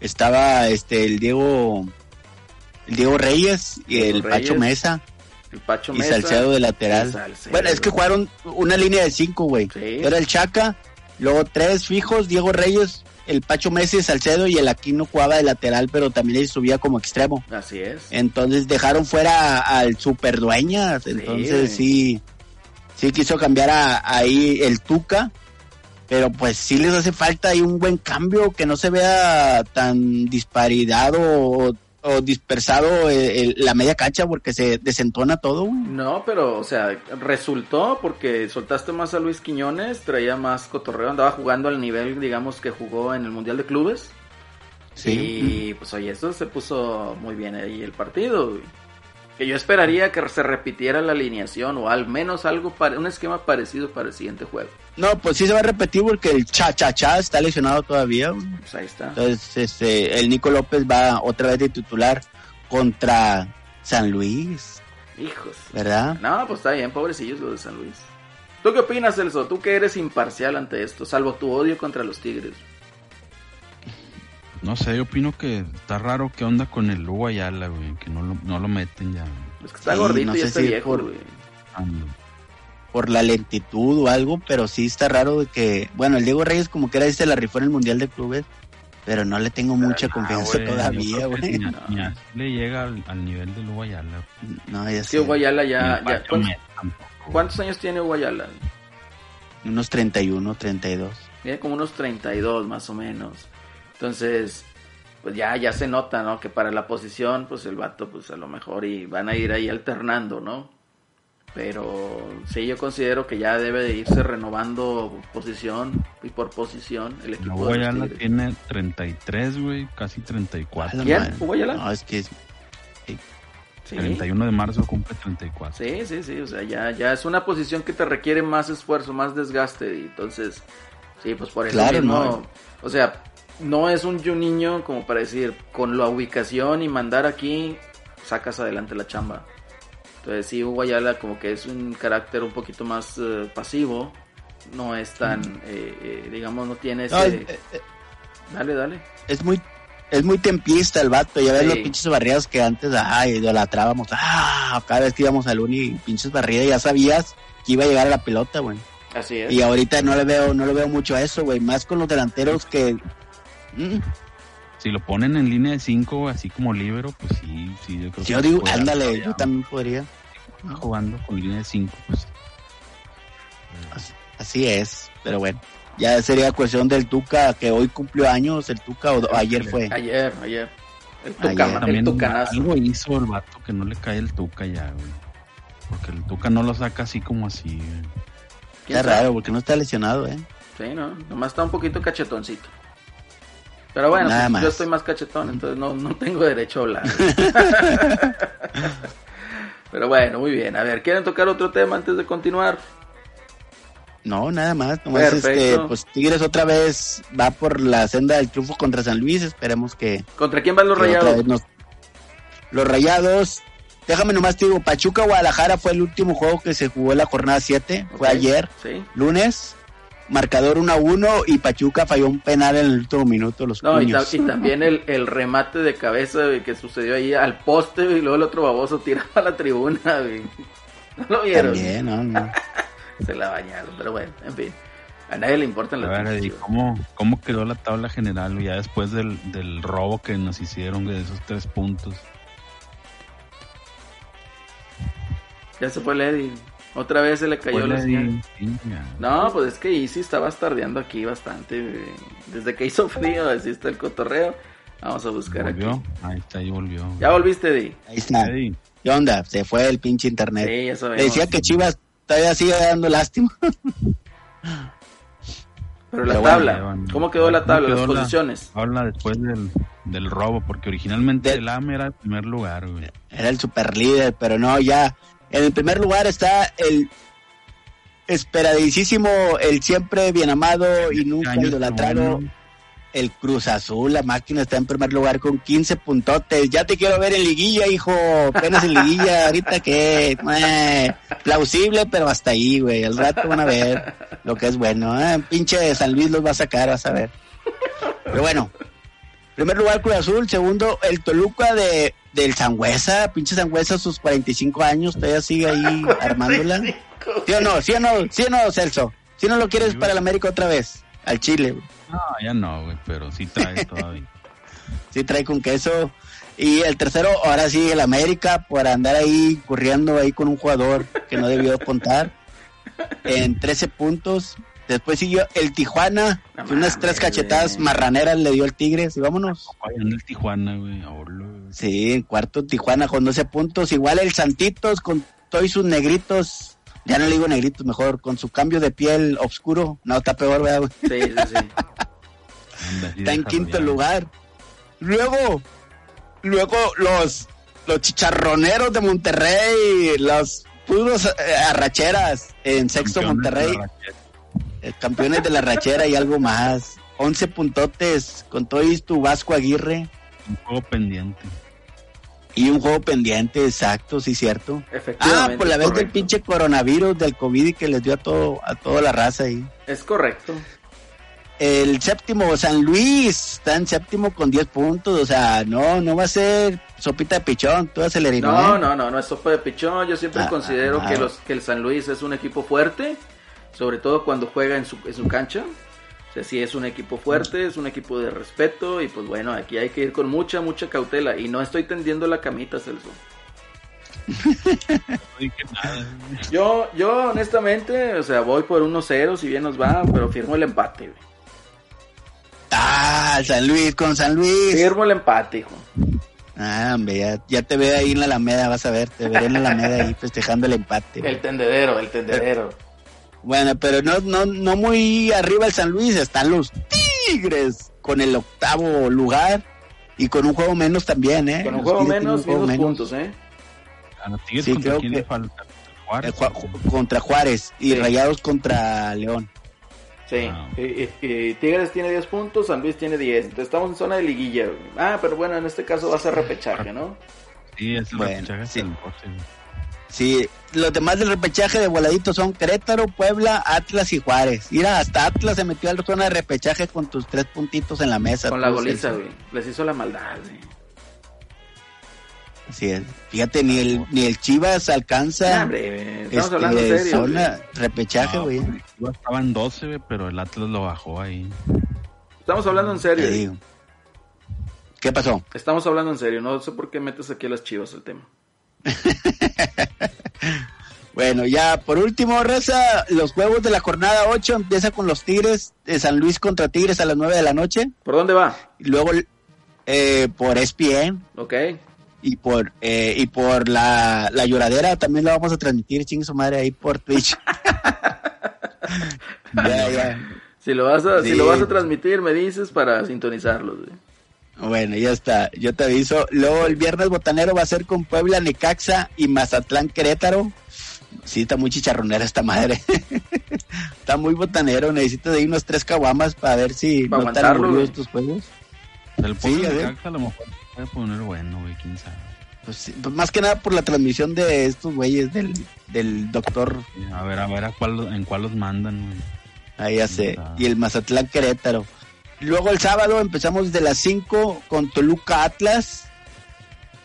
Estaba este el Diego el Diego Reyes y Diego el Pacho Mesa El Pacho y Mesa. Salcedo de lateral. y Salcedo. Bueno, es que jugaron una línea de cinco, güey. Sí. Era el Chaca, luego tres fijos, Diego Reyes, el Pacho Messi y Salcedo y el Aquino jugaba de lateral, pero también él subía como extremo. Así es. Entonces dejaron fuera al super dueñas. Entonces sí, sí quiso cambiar a, ahí el Tuca. Pero pues sí les hace falta ahí un buen cambio, que no se vea tan disparidad o, o dispersado eh, el- la media cancha porque se desentona todo, güey. No, pero, o sea, resultó porque soltaste más a Luis Quiñones, traía más cotorreo, andaba jugando al nivel, digamos, que jugó en el Mundial de Clubes. Y pues, oye, eso se puso muy bien ahí el partido. güey. Que yo esperaría que se repitiera la alineación o al menos algo, para, un esquema parecido para el siguiente juego. No, pues sí se va a repetir porque el cha cha cha está lesionado todavía. Pues ahí está. Entonces, este, el Nico López va otra vez de titular contra San Luis, Hijos. ¿verdad? No, pues está bien, pobrecillos los de San Luis. ¿Tú qué opinas, Celso? Tú que eres imparcial ante esto, salvo tu odio contra los Tigres. No sé, yo opino que está raro qué onda con el Hugo Ayala, güey, que no lo, no lo meten ya. Es que está Sí, gordito no y sé está si viejo, por- güey. Por la lentitud o algo, pero sí está raro de que, bueno, el Diego Reyes como que era se la rifó en el Mundial de Clubes, pero no le tengo mucha Ah, confianza güey, todavía, que güey. ni a- ni así le llega al, al nivel del Hugo Ayala. No, ya que sé. Hugo Ayala ya... Ya- ¿cuántos, cuántos años tiene Hugo Ayala? Unos 31, 32. Tiene como unos 32 más o menos. Entonces, pues ya, ya se nota, ¿no? Que para la posición, pues el vato, pues a lo mejor y van a ir ahí alternando, ¿no? Pero sí, yo considero que ya debe de irse renovando posición y por posición el equipo Hugo Ayala tiene 33, güey, casi 34. A la ¿Quién? ¿Hugo Ayala? No, es que Sí. 31 de marzo cumple 34. Sí, sí, sí, o sea, ya, ya es una posición que te requiere más esfuerzo, más desgaste, y entonces, sí, pues por eso Claro, mismo, ¿no? o sea, no es un niño como para decir, con la ubicación y mandar aquí, sacas adelante la chamba. Entonces sí, Hugo Ayala como que es un carácter un poquito más eh, pasivo, no es tan, eh, eh, digamos, no tiene ese... No, es, eh, Dale, dale. es muy es muy tempista el vato, ya ves los pinches barridas que antes, ay, idolatrábamos, ah, cada vez que íbamos al uni, pinches barridas, ya sabías que iba a llegar a la pelota, güey. Así es. Y ahorita no le veo, no le veo mucho a eso, güey, más con los delanteros que mm, Si lo ponen en línea de 5, así como libero, pues sí, sí, yo creo que yo digo, ándale, yo también podría. jugando con línea de 5, pues Así es, pero bueno. Ya sería cuestión del Tuca, que hoy cumplió años, el Tuca, o ayer fue. Ayer, ayer. El, Ayer. tuca, el También tucanazo. algo hizo el vato que no le cae el Tuca ya, güey. Porque el Tuca no lo saca así como así, güey. Raro, porque no está lesionado, ¿eh? Sí, no, nomás está un poquito cachetoncito. Pero bueno, Nada pues, más. yo estoy más cachetón, entonces no, no tengo derecho a hablar. Pero bueno, muy bien. A ver, ¿quieren tocar otro tema antes de continuar? No, nada más. Nomás este, pues Tigres otra vez va por la senda del triunfo contra San Luis. Esperemos que, ¿Contra quién van los rayados? nos- Los rayados. Déjame nomás te digo, Pachuca Guadalajara fue el último juego que se jugó en la jornada 7. Fue ayer, Sí. lunes. Marcador 1 a 1 y Pachuca falló un penal en el último minuto. Los No, y, ta- puños. y también el, el remate de cabeza güey, que sucedió ahí al poste y luego el otro baboso tiraba a la tribuna. güey. ¿No lo vieron? También, no, no. Se la bañaron, pero bueno, en fin. A nadie le importan las ver. ¿cómo, ¿cómo quedó la tabla general ya después del, del robo que nos hicieron de esos tres puntos? Ya se fue Lady. Otra vez se le cayó la señal. ya. No, pues es que Easy está bastardeando aquí bastante. Desde que hizo frío, así está el cotorreo. Vamos a buscar ¿Volvió? aquí. Ahí está, ahí volvió. ¿Ya volviste, Di? Ahí está. ¿Qué onda? Se fue el pinche internet. Sí, ya Le sabemos. decía que Chivas todavía sigue dando lástima. Pero la bueno, tabla, ¿cómo quedó la ¿cómo tabla? quedó Las la- posiciones. Habla después del, del robo, porque originalmente De- el AME era el primer lugar, güey. Era el super líder, pero no, ya. En el primer lugar está el esperadísimo, el siempre bien amado y nunca idolatrado, el Cruz Azul. La máquina está en primer lugar con 15 puntotes. Ya te quiero ver en liguilla, hijo. Apenas en liguilla, ahorita que. eh, plausible, pero hasta ahí, güey. Al rato van a ver lo que es bueno. ¿eh? Pinche San Luis los va a sacar, vas a ver. Pero bueno, primer lugar Cruz Azul, segundo el Toluca de del Sangüesa, pinche Sangüesa a sus 45 años, todavía sigue ahí armándola. ¿Sí o no? ¿Sí o no? ¿Sí o no, Celso? ¿Sí no lo quieres para el América otra vez? Al Chile, güey. No, ya no, güey, pero sí trae todavía. sí trae con queso. Y el tercero, ahora sí, el América, por andar ahí corriendo ahí con un jugador que no debió contar, en 13 puntos. Después siguió el Tijuana, No que unas tres cachetadas marraneras le dio el Tigres y vámonos. En el Tijuana, güey. Sí, en cuarto Tijuana con 12 puntos. Igual el Santitos con todos sus negritos. Ya no le digo negritos, mejor con su cambio de piel oscuro. No, está peor, ¿verdad, güey? Sí, sí, sí. Está en quinto ya. lugar. Luego, luego los, los chicharroneros de Monterrey, los puros eh, arracheras en sexto Monterrey, campeones de la rachera y algo más. 11 puntotes con todo y tu Vasco Aguirre Un juego pendiente. y un juego pendiente, exacto, sí, cierto. Ah, por la vez del pinche coronavirus, del COVID y que les dio a todo a toda la raza ahí. Es correcto. El séptimo, San Luis, está en séptimo con 10 puntos, o sea, no, no va a ser sopita de pichón, tú acelerino. No, ¿eh? no, no, no es sopa de pichón. Yo siempre Ah, considero ah, que ah. los que el San Luis es un equipo fuerte, sobre todo cuando juega en su, en su cancha. O sea, sí es un equipo fuerte, es un equipo de respeto y pues bueno, aquí hay que ir con mucha, mucha cautela. Y no estoy tendiendo la camita, Celso. Yo, yo honestamente, o sea, voy por 1-0 si bien nos va, pero firmo el empate. güey. Ah, San Luis, con San Luis. Firmo el empate, hijo. Ah, hombre, ya, ya te veo ahí en la Alameda, vas a ver, te veré en la Alameda ahí festejando el empate. güey. El tendedero, el tendedero. Bueno, pero no, no, no muy arriba el San Luis, están los Tigres con el octavo lugar y con un juego menos también, ¿eh? Con un juego menos, mismos menos. puntos, ¿eh? A los Tigres Sí, contra creo quién que- le falta. Juárez. Ju- contra Juárez y Sí. Rayados contra León. Sí, Ah. y, y- y Tigres tiene 10 puntos, San Luis tiene 10. Entonces estamos en zona de liguilla. Ah, pero bueno, en este caso va a ser repechaje, ¿no? Sí, es el Bueno, repechaje sí. Sí, los demás del repechaje de voladito son Querétaro, Puebla, Atlas y Juárez. Mira, hasta Atlas se metió a la zona de repechaje con tus tres puntitos en la mesa. Con la goliza, güey. Les hizo la maldad, güey. Así es. Fíjate, ni el, ni el Chivas alcanza Nah, hombre, estamos este, hablando en serio. zona güey. repechaje, No, güey. Chivas estaba en 12, güey, pero el Atlas lo bajó ahí. Estamos hablando en serio. Te güey. digo. ¿Qué pasó? Estamos hablando en serio. No sé por qué metes aquí a las chivas el tema. Bueno, ya por último, Raza, los juegos de la jornada 8 empieza con los Tigres de San Luis contra Tigres a las 9 de la noche. ¿Por dónde va? Y luego eh, por ESPN Ok. y por eh, y por la, la lloradera también la vamos a transmitir, ching su madre, ahí por Twitch. ya, ya. Si lo vas a, si lo vas a transmitir, me dices para sintonizarlos, güey. Bueno, ya está, yo te aviso. Luego el viernes botanero va a ser con Puebla, Necaxa y Mazatlán, Querétaro. Sí, está muy chicharronera esta madre. está muy botanero, necesito de ir unos tres caguamas para ver si Pa' no están estos juegos. El Sí, sí, a lo mejor puede poner bueno, güey, quién sabe. Pues, sí, pues más que nada por la transmisión de estos güeyes del, del doctor, A ver, a ver a cuál, en cuál los mandan, güey. ahí ya sé, Ah. Ah. y el Mazatlán Querétaro. Luego el sábado empezamos de las 5 con Toluca Atlas.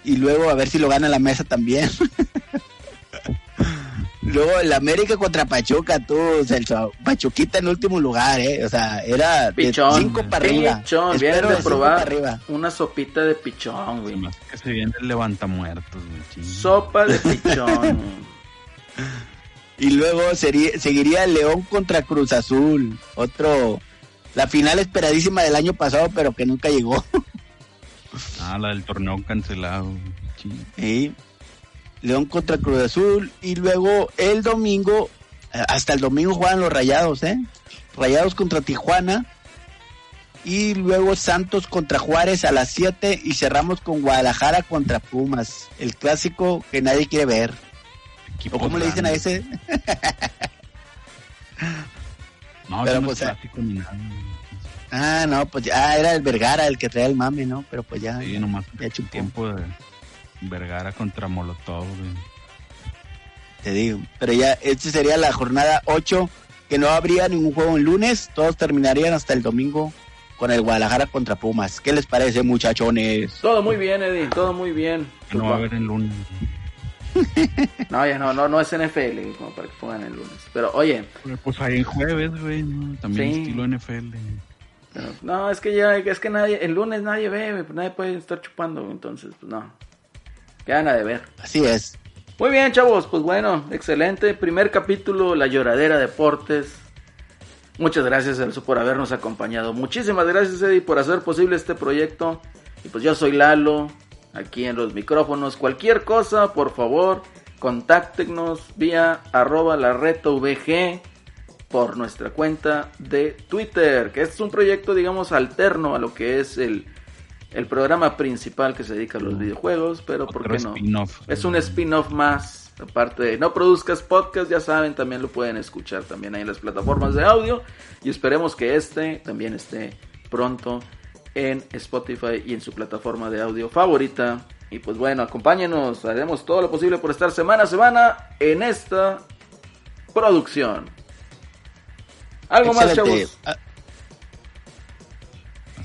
Y luego a ver si lo gana la mesa también. luego el América contra Pachuca, tú, Celso. Pachuquita en último lugar, ¿eh? O sea, era de Pichón. 5 para arriba. Pichón, de de cinco para probar arriba. una sopita de pichón, güey. que se viene el levantamuertos, güey. Sopa de pichón. Y luego sería, seguiría León contra Cruz Azul. Otro. La final esperadísima del año pasado, pero que nunca llegó. Ah, la del torneo cancelado. Sí. León contra Cruz Azul. Y luego el domingo, hasta el domingo juegan los Rayados, ¿eh? Rayados contra Tijuana. Y luego Santos contra Juárez a las 7. Y cerramos con Guadalajara contra Pumas. El clásico que nadie quiere ver. ¿O cómo le dicen a ese? No, Pero, no pues, es eh, clásico ni nada. Ah, no, pues ya ah, era el Vergara el que traía el mame, ¿no? Pero pues ya. Sí, nomás ya chupó. tiempo de Vergara contra Molotov, güey. Te digo. Pero ya, esta sería la jornada 8, que no habría ningún juego el lunes. Todos terminarían hasta el domingo con el Guadalajara contra Pumas. ¿Qué les parece, muchachones? todo muy bien, Eddie, todo muy bien. Que no va a haber el lunes. No, ya no, no, no es NFL, como para que pongan el lunes. Pero oye. Pues ahí en jueves, güey, ¿no? También Sí. estilo NFL. pero- no, es que ya, es que nadie, el lunes nadie ve, pues nadie puede estar chupando, entonces, pues no. Quedan a deber. Así es. Muy bien, chavos, pues bueno, excelente. Primer capítulo, La Lloradera Deportes. Muchas gracias, Celso, por habernos acompañado. Muchísimas gracias, Eddie, por hacer posible este proyecto. Y pues yo soy Lalo, aquí en los micrófonos. Cualquier cosa, por favor, contáctenos vía arroba la VG por nuestra cuenta de Twitter, que es un proyecto, digamos, alterno a lo que es el, el programa principal que se dedica a los videojuegos, pero ¿por Otro qué no? spin-off. Es un spin-off más. Aparte de no produzcas podcast, ya saben, también lo pueden escuchar también ahí en las plataformas de audio. Y esperemos que este también esté pronto en Spotify y en su plataforma de audio favorita. Y pues bueno, acompáñenos, haremos todo lo posible por estar semana a semana en esta producción. ¿Algo más, chavos? Ah,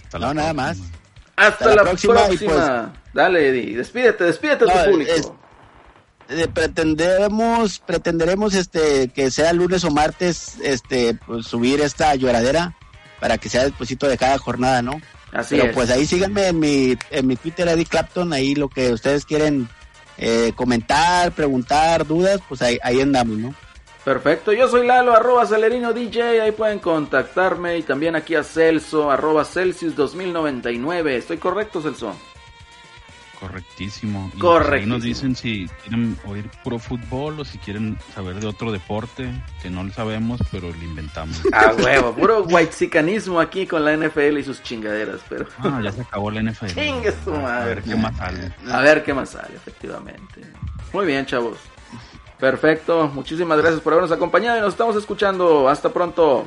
Hasta No, nada más. Hasta, la la próxima pues- Dale, Eddie, despídete, despídete de No, tu público. es- eh, pretenderemos pretenderemos este que sea lunes o martes este pues, subir esta lloradera para que sea despuesito de cada jornada no Así pero es. pues ahí síganme en mi en mi Twitter Eddie Clapton ahí lo que ustedes quieren eh, comentar preguntar dudas pues ahí, ahí andamos no Perfecto, yo soy Lalo, arroba Celerino DJ, ahí pueden contactarme y también aquí a Celso, arroba Celsius 2099, ¿estoy correcto Celso? Correctísimo. Y pues Correctísimo. ahí nos dicen si quieren oír puro fútbol o si quieren saber de otro deporte que no lo sabemos, pero lo inventamos. A huevo, puro whitezicanismo aquí con la NFL y sus chingaderas, pero Ah, ya se acabó la NFL. Chingue su A madre. ver qué más sale. a ver qué más sale, efectivamente. Muy bien, chavos. Perfecto, muchísimas gracias por habernos acompañado y nos estamos escuchando. Hasta pronto.